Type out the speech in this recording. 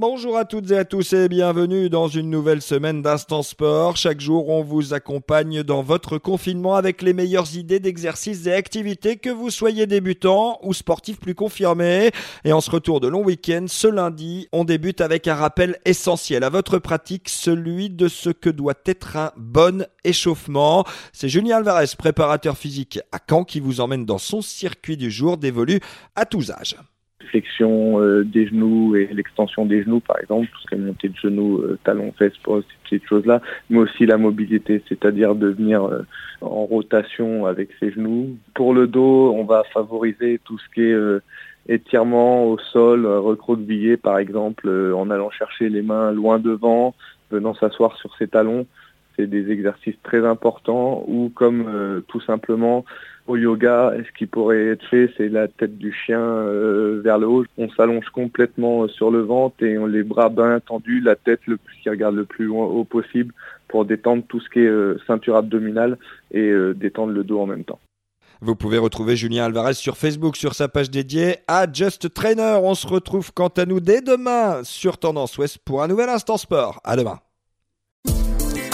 Bonjour à toutes et à tous et bienvenue dans une nouvelle semaine d'Instant Sport. Chaque jour, on vous accompagne dans votre confinement avec les meilleures idées d'exercices et activités, que vous soyez débutant ou sportif plus confirmé. Et en ce retour de long week-end, ce lundi, on débute avec un rappel essentiel à votre pratique, celui de ce que doit être un bon échauffement. C'est Julien Alvarez, préparateur physique à Caen, qui vous emmène dans son circuit du jour dévolu à tous âges flexion euh, des genoux et l'extension des genoux, par exemple, tout ce qui est montée de genoux, euh, talons, fesses, poste, ces petites choses-là, mais aussi la mobilité, c'est-à-dire de venir euh, en rotation avec ses genoux. Pour le dos, on va favoriser tout ce qui est étirement au sol, recroquevillé, par exemple, en allant chercher les mains loin devant, venant s'asseoir sur ses talons c'est des exercices très importants ou comme tout simplement au yoga, ce qui pourrait être fait, c'est la tête du chien euh, vers le haut. On s'allonge complètement euh, sur le ventre et on les bras bien tendus, la tête le plus qui regarde le plus haut possible pour détendre tout ce qui est euh, ceinture abdominale et détendre le dos en même temps. Vous pouvez retrouver Julien Alvarez sur Facebook sur sa page dédiée à Just Trainer. On se retrouve quant à nous dès demain sur Tendance Ouest pour un nouvel instant sport. À demain.